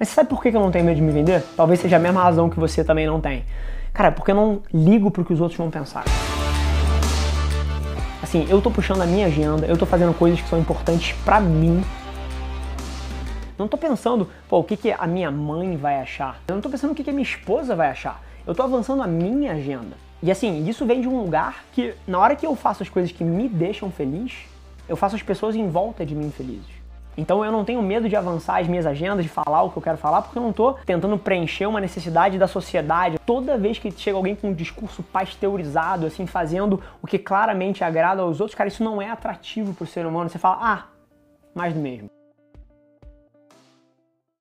Mas você sabe por que eu não tenho medo de me vender? Talvez seja a mesma razão que você também não tem. Cara, porque eu não ligo pro que os outros vão pensar. Assim, eu tô puxando a minha agenda, eu tô fazendo coisas que são importantes para mim. Não tô pensando, pô, o que, que a minha mãe vai achar. Eu não tô pensando o que, que a minha esposa vai achar. Eu tô avançando a minha agenda. E assim, isso vem de um lugar que, na hora que eu faço as coisas que me deixam feliz, eu faço as pessoas em volta de mim felizes. Então eu não tenho medo de avançar as minhas agendas, de falar o que eu quero falar, porque eu não tô tentando preencher uma necessidade da sociedade. Toda vez que chega alguém com um discurso pasteurizado, assim, fazendo o que claramente agrada aos outros, cara, isso não é atrativo pro ser humano. Você fala, ah, mais do mesmo.